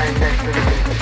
and that's the